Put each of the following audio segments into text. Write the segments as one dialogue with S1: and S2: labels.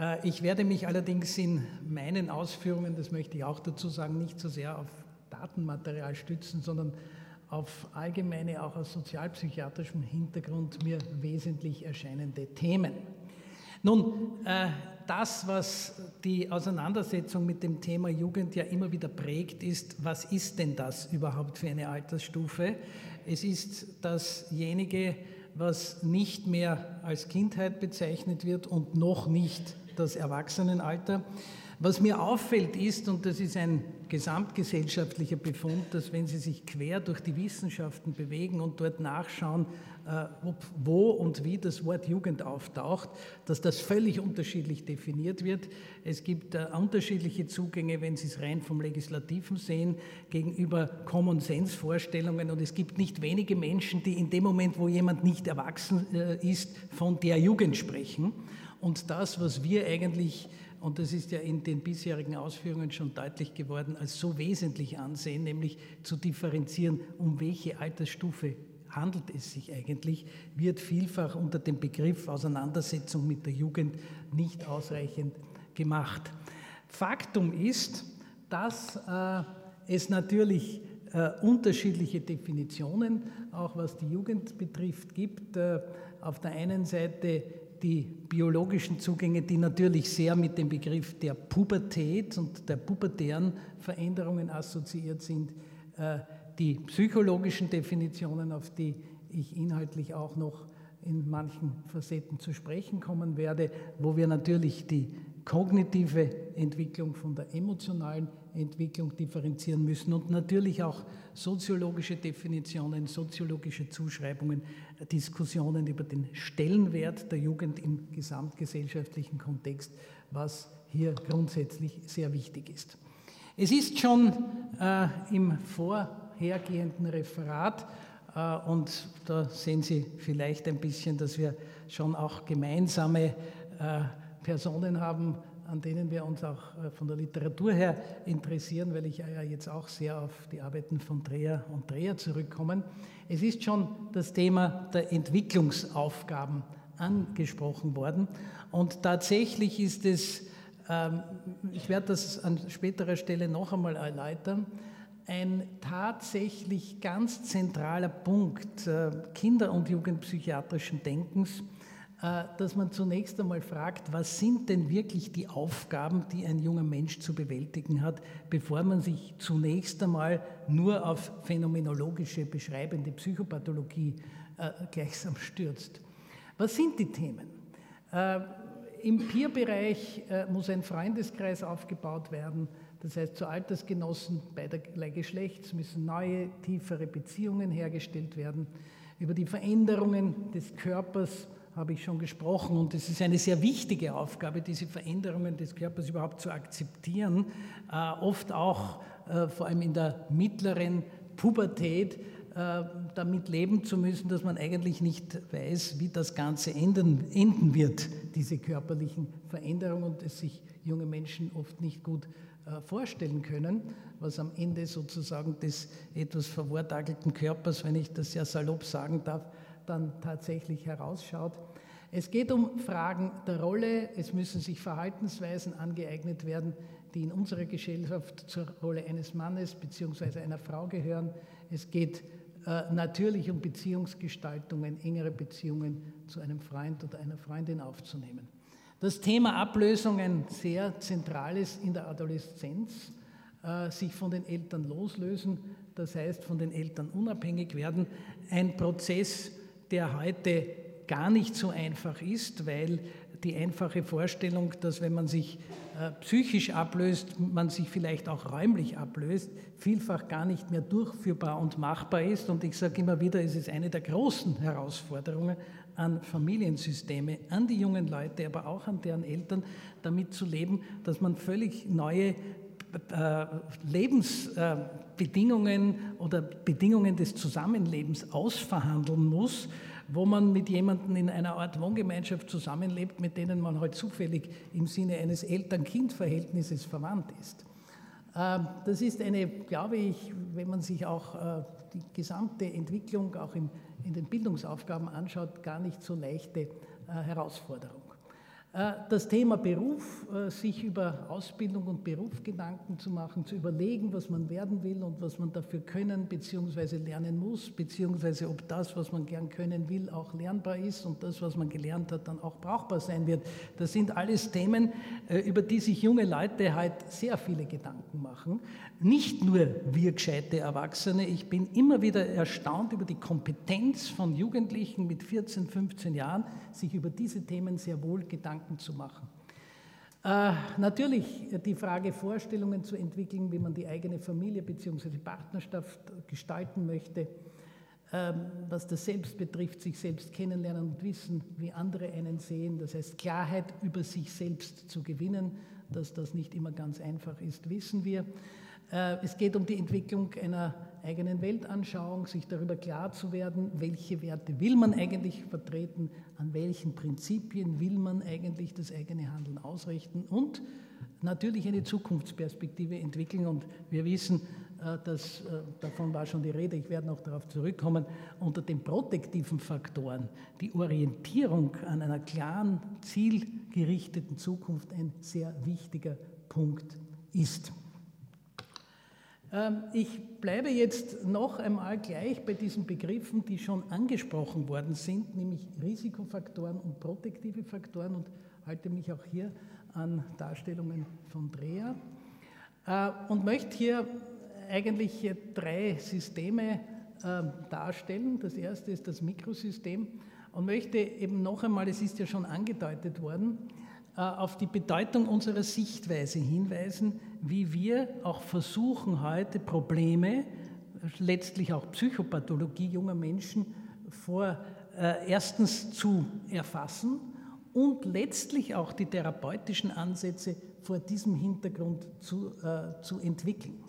S1: Äh, ich werde mich allerdings in meinen Ausführungen, das möchte ich auch dazu sagen, nicht so sehr auf Datenmaterial stützen, sondern auf allgemeine, auch aus sozialpsychiatrischem Hintergrund mir wesentlich erscheinende Themen. Nun, äh, das, was die Auseinandersetzung mit dem Thema Jugend ja immer wieder prägt, ist, was ist denn das überhaupt für eine Altersstufe? Es ist dasjenige, was nicht mehr als Kindheit bezeichnet wird und noch nicht das Erwachsenenalter. Was mir auffällt ist, und das ist ein gesamtgesellschaftlicher Befund, dass wenn Sie sich quer durch die Wissenschaften bewegen und dort nachschauen, äh, wo und wie das Wort Jugend auftaucht, dass das völlig unterschiedlich definiert wird. Es gibt äh, unterschiedliche Zugänge, wenn Sie es rein vom Legislativen sehen, gegenüber Common-Sense-Vorstellungen. Und es gibt nicht wenige Menschen, die in dem Moment, wo jemand nicht erwachsen äh, ist, von der Jugend sprechen. Und das, was wir eigentlich und das ist ja in den bisherigen Ausführungen schon deutlich geworden, als so wesentlich ansehen, nämlich zu differenzieren, um welche Altersstufe handelt es sich eigentlich, wird vielfach unter dem Begriff Auseinandersetzung mit der Jugend nicht ausreichend gemacht. Faktum ist, dass äh, es natürlich äh, unterschiedliche Definitionen, auch was die Jugend betrifft, gibt. Äh, auf der einen Seite die biologischen Zugänge, die natürlich sehr mit dem Begriff der Pubertät und der pubertären Veränderungen assoziiert sind, äh, die psychologischen Definitionen, auf die ich inhaltlich auch noch in manchen Facetten zu sprechen kommen werde, wo wir natürlich die kognitive Entwicklung von der emotionalen Entwicklung differenzieren müssen und natürlich auch soziologische Definitionen, soziologische Zuschreibungen, Diskussionen über den Stellenwert der Jugend im gesamtgesellschaftlichen Kontext, was hier grundsätzlich sehr wichtig ist. Es ist schon äh, im vorhergehenden Referat, äh, und da sehen Sie vielleicht ein bisschen, dass wir schon auch gemeinsame äh, Personen haben, an denen wir uns auch äh, von der Literatur her interessieren, weil ich ja jetzt auch sehr auf die Arbeiten von Dreher und Dreher zurückkomme. Es ist schon das Thema der Entwicklungsaufgaben angesprochen worden und tatsächlich ist es, ähm, ich werde das an späterer Stelle noch einmal erläutern, ein tatsächlich ganz zentraler Punkt äh, kinder- und jugendpsychiatrischen Denkens, äh, dass man zunächst einmal fragt, was sind denn wirklich die Aufgaben, die ein junger Mensch zu bewältigen hat, bevor man sich zunächst einmal nur auf phänomenologische, beschreibende Psychopathologie äh, gleichsam stürzt. Was sind die Themen? Äh, Im Peer-Bereich äh, muss ein Freundeskreis aufgebaut werden. Das heißt, zu Altersgenossen beiderlei Geschlechts müssen neue, tiefere Beziehungen hergestellt werden. Über die Veränderungen des Körpers habe ich schon gesprochen und es ist eine sehr wichtige Aufgabe, diese Veränderungen des Körpers überhaupt zu akzeptieren, äh, oft auch äh, vor allem in der mittleren Pubertät äh, damit leben zu müssen, dass man eigentlich nicht weiß, wie das Ganze enden, enden wird, diese körperlichen Veränderungen und es sich junge Menschen oft nicht gut äh, vorstellen können, was am Ende sozusagen des etwas verwortagelten Körpers, wenn ich das sehr salopp sagen darf, dann tatsächlich herausschaut. Es geht um Fragen der Rolle, es müssen sich Verhaltensweisen angeeignet werden, die in unserer Gesellschaft zur Rolle eines Mannes bzw. einer Frau gehören. Es geht äh, natürlich um Beziehungsgestaltungen, engere Beziehungen zu einem Freund oder einer Freundin aufzunehmen. Das Thema Ablösung ein sehr zentrales in der Adoleszenz, äh, sich von den Eltern loslösen, das heißt von den Eltern unabhängig werden, ein Prozess, der heute gar nicht so einfach ist, weil die einfache Vorstellung, dass wenn man sich äh, psychisch ablöst, man sich vielleicht auch räumlich ablöst, vielfach gar nicht mehr durchführbar und machbar ist. Und ich sage immer wieder, es ist eine der großen Herausforderungen an Familiensysteme, an die jungen Leute, aber auch an deren Eltern, damit zu leben, dass man völlig neue Lebensbedingungen oder Bedingungen des Zusammenlebens ausverhandeln muss, wo man mit jemandem in einer Art Wohngemeinschaft zusammenlebt, mit denen man halt zufällig im Sinne eines Eltern-Kind-Verhältnisses verwandt ist. Ähm, das ist eine, glaube ich, wenn man sich auch äh, die gesamte Entwicklung auch in den Bildungsaufgaben anschaut, gar nicht so leichte äh, Herausforderung. Äh, das Thema Beruf, äh, sich über Ausbildung und Beruf Gedanken zu machen, zu überlegen, was man werden will und was man dafür können bzw. lernen muss, beziehungsweise ob das, was man gern können will, auch lernbar ist und das, was man gelernt hat, dann auch brauchbar sein wird. Das sind alles Themen, äh, über die sich junge Leute halt sehr viele Gedanken machen. Nicht nur wir gescheite Erwachsene, ich bin immer wieder erstaunt über die Kompetenz von Jugendlichen mit 14, 15 Jahren, sich über diese Themen sehr wohl Gedanken zu machen. Äh, natürlich die Frage, Vorstellungen zu entwickeln, wie man die eigene Familie bzw. Partnerschaft gestalten möchte, ähm, was das Selbst betrifft, sich selbst kennenlernen und wissen, wie andere einen sehen. Das heißt, Klarheit über sich selbst zu gewinnen, dass das nicht immer ganz einfach ist, wissen wir. Äh, es geht um die Entwicklung einer eigenen Weltanschauung, sich darüber klar zu werden, welche Werte will man eigentlich vertreten, an welchen Prinzipien will man eigentlich das eigene Handeln ausrichten und natürlich eine Zukunftsperspektive entwickeln. Und wir wissen, äh, dass, äh, davon war schon die Rede, ich werde noch darauf zurückkommen, unter den protektiven Faktoren die Orientierung an einer klaren, zielgerichteten Zukunft ein sehr wichtiger Punkt ist. Ähm, ich bleibe jetzt noch einmal gleich bei diesen Begriffen, die schon angesprochen worden sind, nämlich Risikofaktoren und protektive Faktoren und halte mich auch hier an Darstellungen von Dreher äh, und möchte hier eigentlich drei Systeme ähm, darstellen. Das erste ist das Mikrosystem und möchte eben noch einmal, es ist ja schon angedeutet worden, auf die Bedeutung unserer Sichtweise hinweisen, wie wir auch versuchen heute Probleme, letztlich auch Psychopathologie junger Menschen vor äh, erstens zu erfassen und letztlich auch die therapeutischen Ansätze vor diesem Hintergrund zu, äh, zu entwickeln.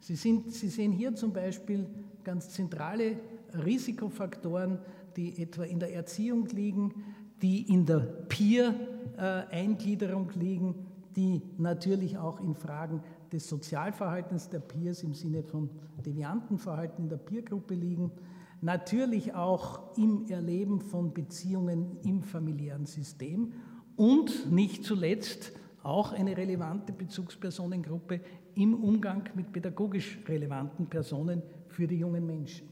S1: Sie, sind, Sie sehen hier zum Beispiel ganz zentrale Risikofaktoren, die etwa in der Erziehung liegen, die in der Peer-Eingliederung liegen, die natürlich auch in Fragen des Sozialverhaltens der Peers im Sinne von devianten Verhalten in der Peergruppe liegen, natürlich auch im Erleben von Beziehungen im familiären System und nicht zuletzt auch eine relevante Bezugspersonengruppe im Umgang mit pädagogisch relevanten Personen für die jungen Menschen.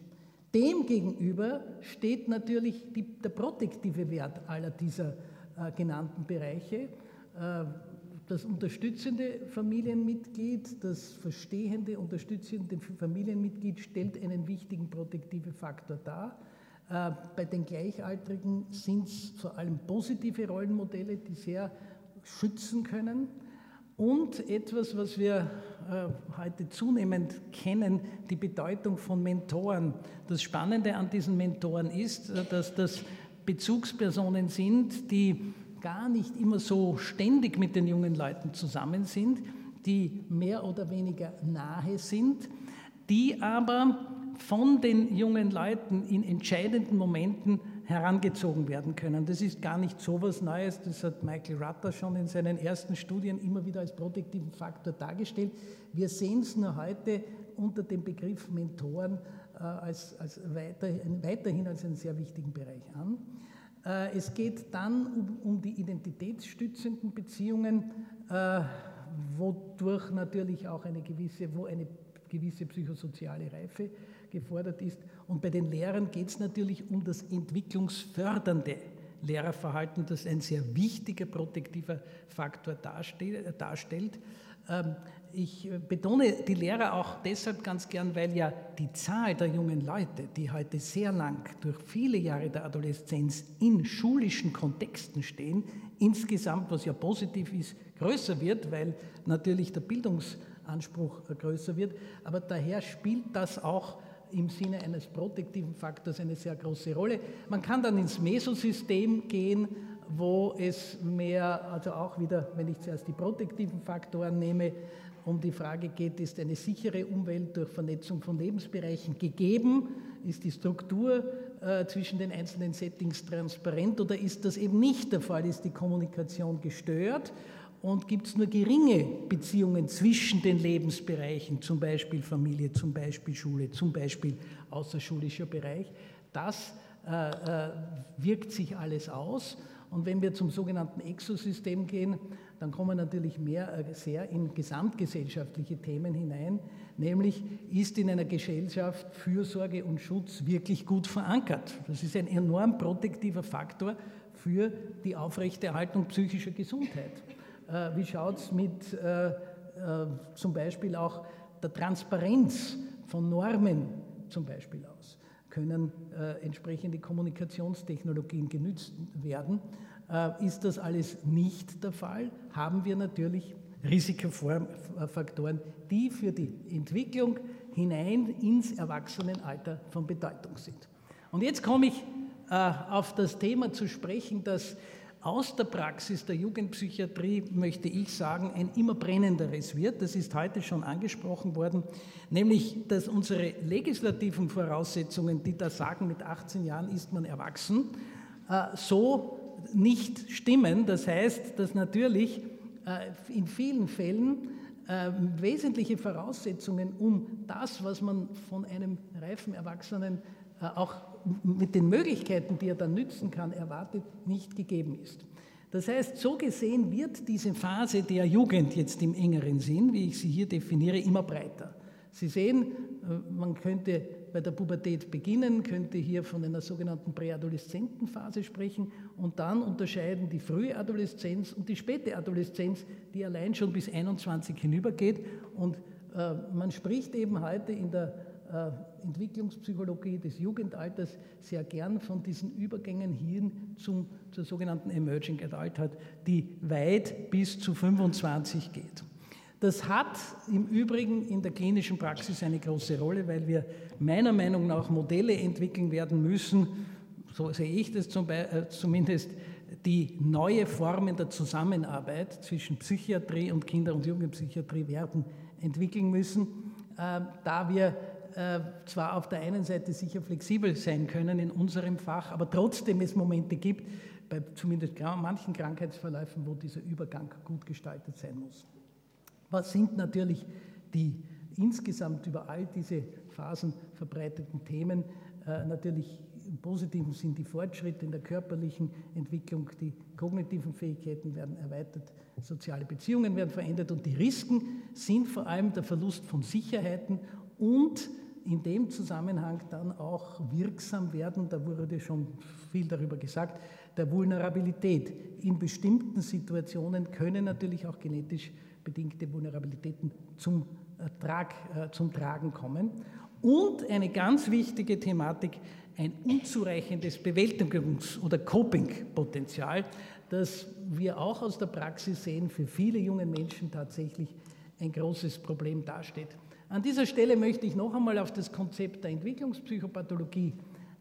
S1: Demgegenüber steht natürlich die, der protektive Wert aller dieser äh, genannten Bereiche. Äh, das unterstützende Familienmitglied, das verstehende, unterstützende Familienmitglied stellt einen wichtigen protektiven Faktor dar. Äh, bei den Gleichaltrigen sind es vor allem positive Rollenmodelle, die sehr schützen können. Und etwas, was wir äh, heute zunehmend kennen, die Bedeutung von Mentoren. Das Spannende an diesen Mentoren ist, äh, dass das Bezugspersonen sind, die gar nicht immer so ständig mit den jungen Leuten zusammen sind, die mehr oder weniger nahe sind, die aber von den jungen Leuten in entscheidenden Momenten herangezogen werden können. Das ist gar nicht so was Neues, das hat Michael Rutter schon in seinen ersten Studien immer wieder als protektiven Faktor dargestellt. Wir sehen es nur heute unter dem Begriff Mentoren als, als weiter, weiterhin als einen sehr wichtigen Bereich an. Äh, es geht dann um, um die identitätsstützenden Beziehungen, äh, wodurch natürlich auch eine gewisse, wo eine gewisse psychosoziale Reife gefordert ist. Und bei den Lehrern geht es natürlich um das entwicklungsfördernde Lehrerverhalten, das ein sehr wichtiger protektiver Faktor darstellt. Ähm, ich betone die Lehrer auch deshalb ganz gern, weil ja die Zahl der jungen Leute, die heute sehr lang durch viele Jahre der Adoleszenz in schulischen Kontexten stehen, insgesamt, was ja positiv ist, größer wird, weil natürlich der Bildungsanspruch größer wird. Aber daher spielt das auch im Sinne eines protektiven Faktors eine sehr große Rolle. Man kann dann ins Mesosystem gehen, wo es mehr, also auch wieder, wenn ich zuerst die protektiven Faktoren nehme, um die Frage geht, ist eine sichere Umwelt durch Vernetzung von Lebensbereichen gegeben? Ist die Struktur äh, zwischen den einzelnen Settings transparent oder ist das eben nicht der Fall? Ist die Kommunikation gestört? Und gibt es nur geringe Beziehungen zwischen den Lebensbereichen, zum Beispiel Familie, zum Beispiel Schule, zum Beispiel außerschulischer Bereich? Das äh, äh, wirkt sich alles aus Und wenn wir zum sogenannten Exosystem gehen, dann kommen natürlich mehr äh, sehr in gesamtgesellschaftliche Themen hinein, nämlich ist in einer Gesellschaft Fürsorge und Schutz wirklich gut verankert. Das ist ein enorm protektiver Faktor für die Aufrechterhaltung psychischer Gesundheit. Äh, wie schaut es mit äh, zum Beispiel auch der Transparenz von Normen zum Beispiel aus? Können entsprechende Kommunikationstechnologien genützt werden? Äh, ist das alles nicht der Fall, haben wir natürlich Risikofaktoren, die für die Entwicklung hinein ins Erwachsenenalter von Bedeutung sind. Und jetzt komme ich äh, auf das Thema zu sprechen, das aus der Praxis der Jugendpsychiatrie, möchte ich sagen, ein immer brennenderes wird. Das ist heute schon angesprochen worden, nämlich, dass unsere legislativen Voraussetzungen, die da sagen, mit 18 Jahren ist man erwachsen, äh, so nicht stimmen. Das heißt, dass natürlich äh, in vielen Fällen äh, wesentliche Voraussetzungen, um das, was man von einem reifen Erwachsenen auch mit den Möglichkeiten, die er dann nützen kann, erwartet, nicht gegeben ist. Das heißt, so gesehen wird diese Phase der Jugend jetzt im engeren Sinn, wie ich sie hier definiere, immer breiter. Sie sehen, man könnte bei der Pubertät beginnen, könnte hier von einer sogenannten Präadoleszentenphase sprechen und dann unterscheiden die frühe Adoleszenz und die späte Adoleszenz, die allein schon bis 21 hinübergeht. Und äh, man spricht eben heute in der äh, Entwicklungspsychologie des Jugendalters sehr gern von diesen Übergängen hin zum, zur sogenannten Emerging Adulthood, die weit bis zu 25 geht. Das hat im Übrigen in der klinischen Praxis eine große Rolle, weil wir meiner Meinung nach Modelle entwickeln werden müssen, so sehe ich das äh, zumindest, die neue Formen der Zusammenarbeit zwischen Psychiatrie und Kinder- und Jugendpsychiatrie werden entwickeln müssen, äh, da wir äh, zwar auf der einen Seite sicher flexibel sein können in unserem Fach, aber trotzdem es Momente gibt, bei zumindest manchen Krankheitsverläufen, wo dieser Übergang gut gestaltet sein muss. Was sind natürlich die insgesamt über all diese Phasen verbreiteten Themen? Äh, natürlich im positiven Sinn die Fortschritte in der körperlichen Entwicklung, die kognitiven Fähigkeiten werden erweitert, soziale Beziehungen werden verändert und die Risiken sind vor allem der Verlust von Sicherheiten und in dem Zusammenhang dann auch wirksam werden, da wurde schon viel darüber gesagt, der Vulnerabilität. In bestimmten Situationen können natürlich auch genetisch bedingte Vulnerabilitäten zum, Trag, äh, zum Tragen kommen. Und eine ganz wichtige Thematik, ein unzureichendes Bewältigungs- oder Coping-Potenzial, das wir auch aus der Praxis sehen, für viele junge Menschen tatsächlich ein großes Problem dasteht. An dieser Stelle möchte ich noch einmal auf das Konzept der Entwicklungspsychopathologie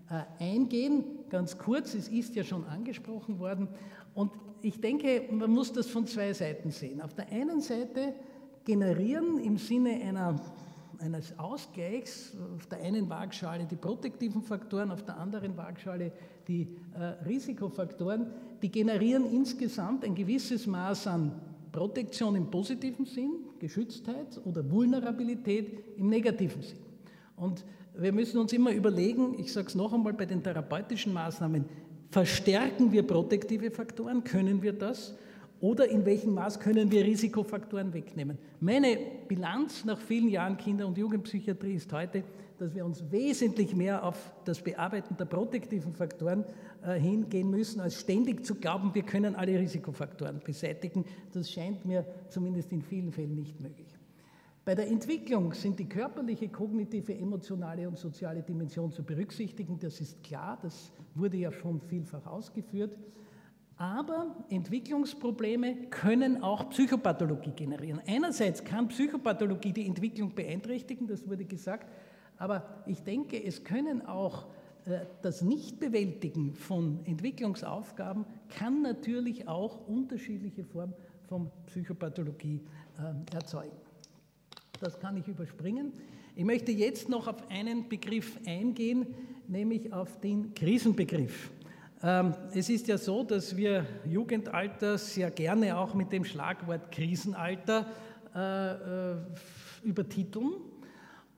S1: äh, eingehen. Ganz kurz, es ist ja schon angesprochen worden. Und ich denke, man muss das von zwei Seiten sehen. Auf der einen Seite generieren im Sinne einer, eines Ausgleichs auf der einen Waagschale die protektiven Faktoren, auf der anderen Waagschale die äh, Risikofaktoren, die generieren insgesamt ein gewisses Maß an Protektion im positiven Sinn, Geschütztheit oder Vulnerabilität im negativen Sinn. Und wir müssen uns immer überlegen, ich sage es noch einmal bei den therapeutischen Maßnahmen, Verstärken wir protektive Faktoren? Können wir das? Oder in welchem Maß können wir Risikofaktoren wegnehmen? Meine Bilanz nach vielen Jahren Kinder- und Jugendpsychiatrie ist heute, dass wir uns wesentlich mehr auf das Bearbeiten der protektiven Faktoren äh, hingehen müssen, als ständig zu glauben, wir können alle Risikofaktoren beseitigen. Das scheint mir zumindest in vielen Fällen nicht möglich. Bei der Entwicklung sind die körperliche, kognitive, emotionale und soziale Dimension zu berücksichtigen. Das ist klar, das wurde ja schon vielfach ausgeführt. Aber Entwicklungsprobleme können auch Psychopathologie generieren. Einerseits kann Psychopathologie die Entwicklung beeinträchtigen, das wurde gesagt, aber ich denke, es können auch äh, das Nichtbewältigen von Entwicklungsaufgaben kann natürlich auch unterschiedliche Formen von Psychopathologie äh, erzeugen. Das kann ich überspringen. Ich möchte jetzt noch auf einen Begriff eingehen, nämlich auf den Krisenbegriff. Ähm, es ist ja so, dass wir Jugendalter sehr gerne auch mit dem Schlagwort Krisenalter äh, äh, übertiteln.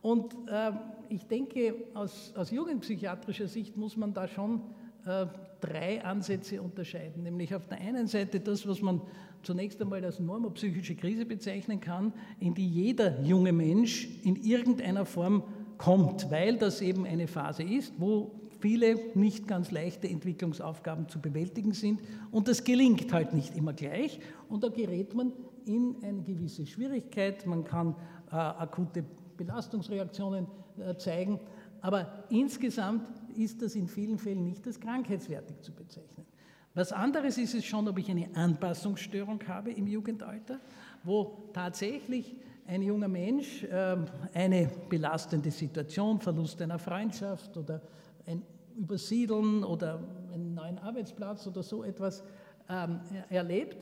S1: Und ähm, ich denke, aus, aus jugendpsychiatrischer Sicht muss man da schon äh, drei Ansätze unterscheiden. Nämlich auf der einen Seite das, was man zunächst einmal als normopsychische Krise bezeichnen kann, in die jeder junge Mensch in irgendeiner Form kommt, weil das eben eine Phase ist, wo viele nicht ganz leichte Entwicklungsaufgaben zu bewältigen sind. Und das gelingt halt nicht immer gleich. Und da gerät man in eine gewisse Schwierigkeit, man kann äh, akute Belastungsreaktionen äh, zeigen, aber insgesamt ist das in vielen Fällen nicht als krankheitswertig zu bezeichnen. Was anderes ist es schon, ob ich eine Anpassungsstörung habe im Jugendalter, wo tatsächlich ein junger Mensch äh, eine belastende Situation, Verlust einer Freundschaft oder ein Übersiedeln oder einen neuen Arbeitsplatz oder so etwas ähm, erlebt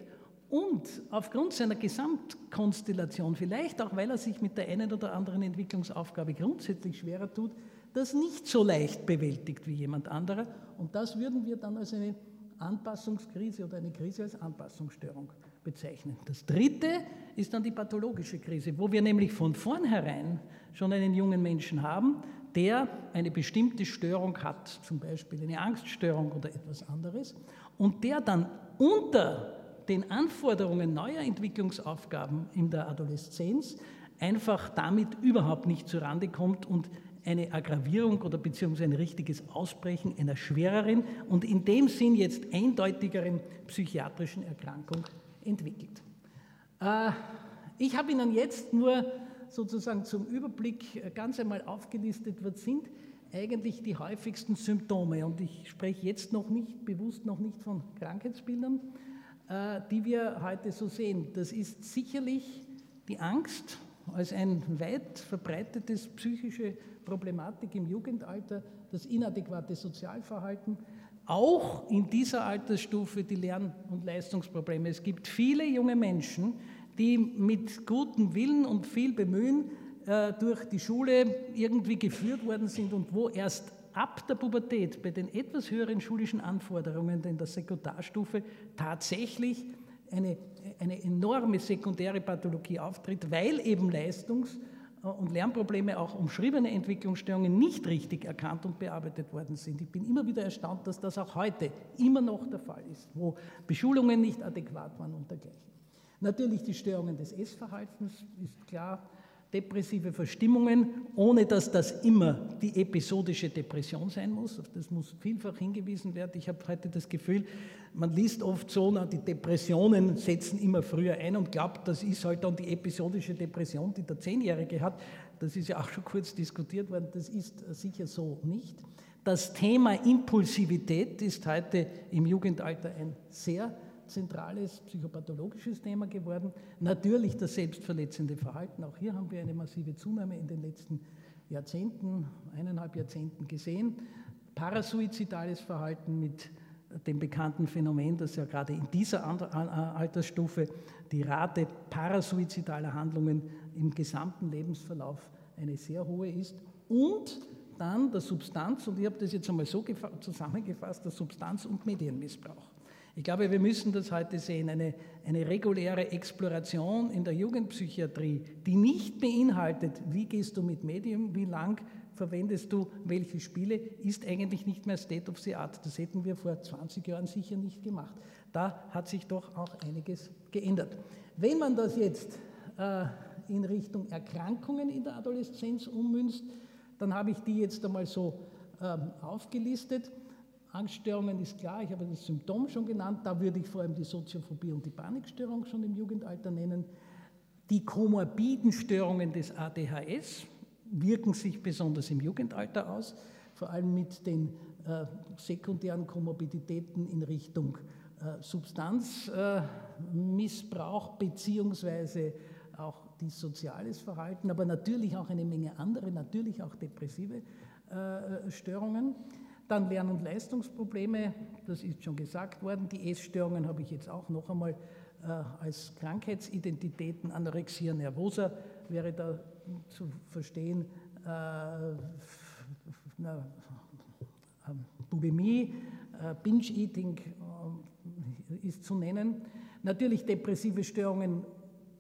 S1: und aufgrund seiner Gesamtkonstellation, vielleicht auch weil er sich mit der einen oder anderen Entwicklungsaufgabe grundsätzlich schwerer tut, das nicht so leicht bewältigt wie jemand anderer. Und das würden wir dann als eine Anpassungskrise oder eine Krise als Anpassungsstörung bezeichnen. Das dritte ist dann die pathologische Krise, wo wir nämlich von vornherein schon einen jungen Menschen haben, der eine bestimmte Störung hat, zum Beispiel eine Angststörung oder etwas anderes, und der dann unter den Anforderungen neuer Entwicklungsaufgaben in der Adoleszenz einfach damit überhaupt nicht zurande kommt und eine Aggravierung oder beziehungsweise ein richtiges Ausbrechen einer schwereren und in dem Sinn jetzt eindeutigeren psychiatrischen Erkrankung entwickelt. Äh, ich habe Ihnen jetzt nur sozusagen zum Überblick ganz einmal aufgelistet, was sind eigentlich die häufigsten Symptome. Und ich spreche jetzt noch nicht, bewusst noch nicht von Krankheitsbildern, äh, die wir heute so sehen. Das ist sicherlich die Angst als ein weit verbreitetes psychische Problematik im Jugendalter, das inadäquate Sozialverhalten, auch in dieser Altersstufe die Lern- und Leistungsprobleme. Es gibt viele junge Menschen, die mit gutem Willen und viel Bemühen äh, durch die Schule irgendwie geführt worden sind und wo erst ab der Pubertät bei den etwas höheren schulischen Anforderungen in der Sekundarstufe tatsächlich eine, eine enorme sekundäre Pathologie auftritt, weil eben Leistungs- und Lernprobleme, auch umschriebene Entwicklungsstörungen nicht richtig erkannt und bearbeitet worden sind. Ich bin immer wieder erstaunt, dass das auch heute immer noch der Fall ist, wo Beschulungen nicht adäquat waren und dergleichen. Natürlich die Störungen des Essverhaltens ist klar, depressive Verstimmungen, ohne dass das immer die episodische Depression sein muss. Auf das muss vielfach hingewiesen werden. Ich habe heute das Gefühl, man liest oft so, na, die Depressionen setzen immer früher ein und glaubt, das ist halt dann die episodische Depression, die der Zehnjährige hat. Das ist ja auch schon kurz diskutiert worden. Das ist sicher so nicht. Das Thema Impulsivität ist heute im Jugendalter ein sehr zentrales psychopathologisches Thema geworden. Natürlich das selbstverletzende Verhalten. Auch hier haben wir eine massive Zunahme in den letzten Jahrzehnten, eineinhalb Jahrzehnten gesehen. Parasuizidales Verhalten mit dem bekannten Phänomen, dass ja gerade in dieser Altersstufe die Rate parasuizidaler Handlungen im gesamten Lebensverlauf eine sehr hohe ist. Und dann der Substanz, und ich habe das jetzt einmal so zusammengefasst, der Substanz- und Medienmissbrauch. Ich glaube, wir müssen das heute sehen, eine, eine reguläre Exploration in der Jugendpsychiatrie, die nicht beinhaltet, wie gehst du mit Medium, wie lang verwendest du welche Spiele, ist eigentlich nicht mehr State of the Art. Das hätten wir vor 20 Jahren sicher nicht gemacht. Da hat sich doch auch einiges geändert. Wenn man das jetzt äh, in Richtung Erkrankungen in der Adoleszenz ummünzt, dann habe ich die jetzt einmal so ähm, aufgelistet. Angststörungen ist klar, ich habe das Symptom schon genannt, da würde ich vor allem die Soziophobie und die Panikstörung schon im Jugendalter nennen. Die komorbiden Störungen des ADHS wirken sich besonders im Jugendalter aus, vor allem mit den äh, sekundären Komorbiditäten in Richtung äh, Substanzmissbrauch äh, beziehungsweise auch die soziales Verhalten, aber natürlich auch eine Menge andere, natürlich auch depressive äh, Störungen. Dann Lern- und Leistungsprobleme, das ist schon gesagt worden. Die Essstörungen habe ich jetzt auch noch einmal äh, als Krankheitsidentitäten. Anorexia nervosa wäre da zu verstehen. Äh, na, äh, Bulimie, äh, Binge-Eating äh, ist zu nennen. Natürlich depressive Störungen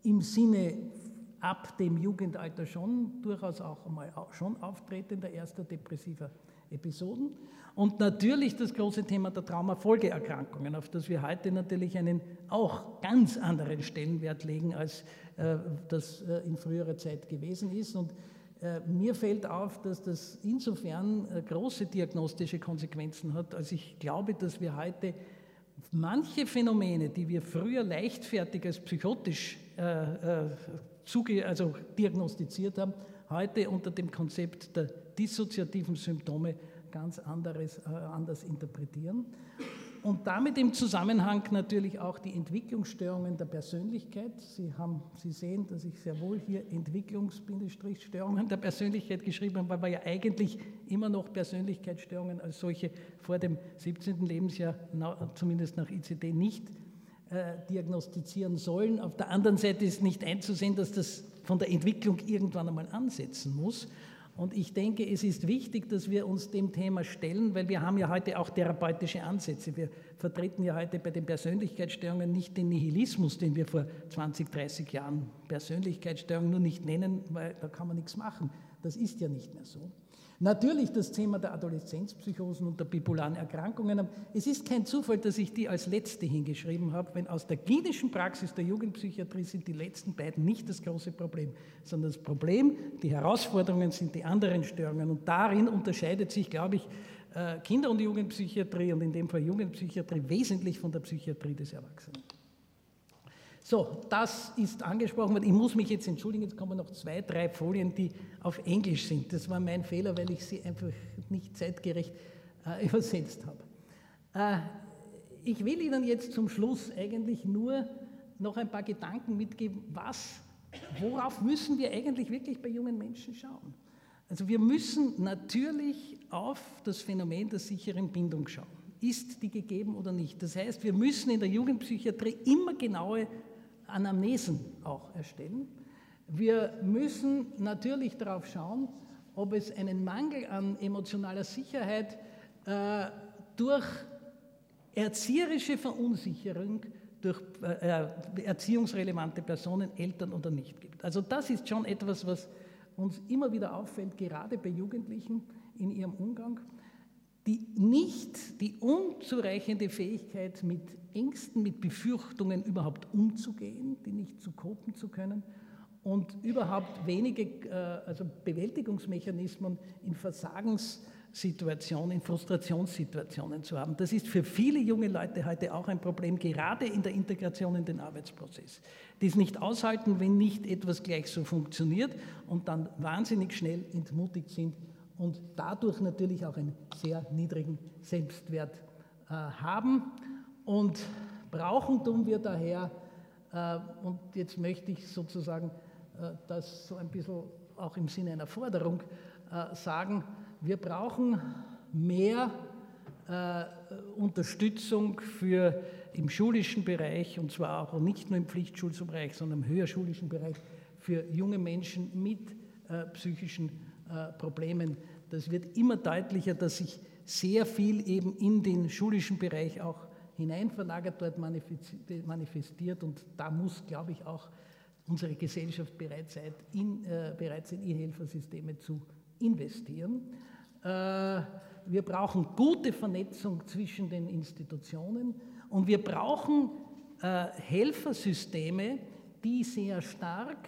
S1: im Sinne ab dem Jugendalter schon durchaus auch einmal schon auftretender erster depressiver Episoden. Und natürlich das große Thema der Traumafolgeerkrankungen, auf das wir heute natürlich einen auch ganz anderen Stellenwert legen, als äh, das äh, in früherer Zeit gewesen ist. Und äh, mir fällt auf, dass das insofern äh, große diagnostische Konsequenzen hat, als ich glaube, dass wir heute manche Phänomene, die wir früher leichtfertig als psychotisch äh, zuge also diagnostiziert haben, heute unter dem Konzept der dissoziativen Symptome ganz anderes, äh, anders interpretieren. Und damit im Zusammenhang natürlich auch die Entwicklungsstörungen der Persönlichkeit. Sie, haben, Sie sehen, dass ich sehr wohl hier Entwicklungsstörungen der Persönlichkeit geschrieben habe, weil wir ja eigentlich immer noch Persönlichkeitsstörungen als solche vor dem 17. Lebensjahr, zumindest nach ICD, nicht äh, diagnostizieren sollen. Auf der anderen Seite ist nicht einzusehen, dass das von der Entwicklung irgendwann einmal ansetzen muss. Und ich denke, es ist wichtig, dass wir uns dem Thema stellen, weil wir haben ja heute auch therapeutische Ansätze. Wir vertreten ja heute bei den Persönlichkeitsstörungen nicht den Nihilismus, den wir vor 20, 30 Jahren Persönlichkeitsstörungen nur nicht nennen, weil da kann man nichts machen. Das ist ja nicht mehr so. Natürlich das Thema der Adoleszenzpsychosen und der bipolaren Erkrankungen. Es ist kein Zufall, dass ich die als letzte hingeschrieben habe, wenn aus der klinischen Praxis der Jugendpsychiatrie sind die letzten beiden nicht das große Problem, sondern das Problem, die Herausforderungen sind die anderen Störungen. Und darin unterscheidet sich, glaube ich, äh, Kinder- und Jugendpsychiatrie und in dem Fall Jugendpsychiatrie wesentlich von der Psychiatrie des Erwachsenen. So, das ist angesprochen worden. Ich muss mich jetzt entschuldigen, jetzt kommen noch zwei, drei Folien, die auf Englisch sind. Das war mein Fehler, weil ich sie einfach nicht zeitgerecht äh, übersetzt habe. Äh, ich will Ihnen jetzt zum Schluss eigentlich nur noch ein paar Gedanken mitgeben, was, worauf müssen wir eigentlich wirklich bei jungen Menschen schauen. Also wir müssen natürlich auf das Phänomen der sicheren Bindung schauen. Ist die gegeben oder nicht? Das heißt, wir müssen in der Jugendpsychiatrie immer genaue Anamnesen auch erstellen. Wir müssen natürlich darauf schauen, ob es einen Mangel an emotionaler Sicherheit äh, durch erzieherische Verunsicherung durch äh, äh, erziehungsrelevante Personen, Eltern oder nicht gibt. Also das ist schon etwas, was uns immer wieder auffällt, gerade bei Jugendlichen in ihrem Umgang die nicht die unzureichende Fähigkeit mit Ängsten, mit Befürchtungen überhaupt umzugehen, die nicht zu kopen zu können und überhaupt wenige äh, also Bewältigungsmechanismen in Versagenssituationen, in Frustrationssituationen zu haben. Das ist für viele junge Leute heute auch ein Problem, gerade in der Integration in den Arbeitsprozess. Die es nicht aushalten, wenn nicht etwas gleich so funktioniert und dann wahnsinnig schnell entmutigt sind und dadurch natürlich auch einen sehr niedrigen Selbstwert äh, haben. Und brauchen tun wir daher, äh, und jetzt möchte ich sozusagen äh, das so ein bisschen auch im Sinne einer Forderung äh, sagen, wir brauchen mehr äh, Unterstützung für im schulischen Bereich, und zwar auch nicht nur im Pflichtschulbereich, sondern im höherschulischen Bereich, für junge Menschen mit äh, psychischen äh, Problemen. Das wird immer deutlicher, dass sich sehr viel eben in den schulischen Bereich auch hineinverlagert, dort manifestiert und da muss, glaube ich, auch unsere Gesellschaft bereit sein, in, äh, bereit sein E-Helfersysteme zu investieren. Äh, wir brauchen gute Vernetzung zwischen den Institutionen und wir brauchen äh, Helfersysteme, die sehr stark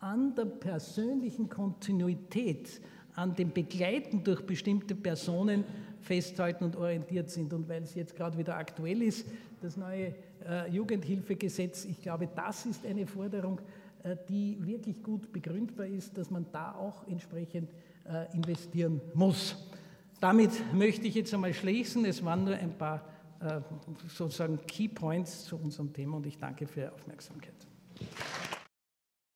S1: an der persönlichen Kontinuität, an dem Begleiten durch bestimmte Personen festhalten und orientiert sind. Und weil es jetzt gerade wieder aktuell ist, das neue äh, Jugendhilfegesetz, ich glaube, das ist eine Forderung, äh, die wirklich gut begründbar ist, dass man da auch entsprechend äh, investieren muss. Damit möchte ich jetzt einmal schließen. Es waren nur ein paar äh, sozusagen Key Points zu unserem Thema und ich danke für Ihre Aufmerksamkeit.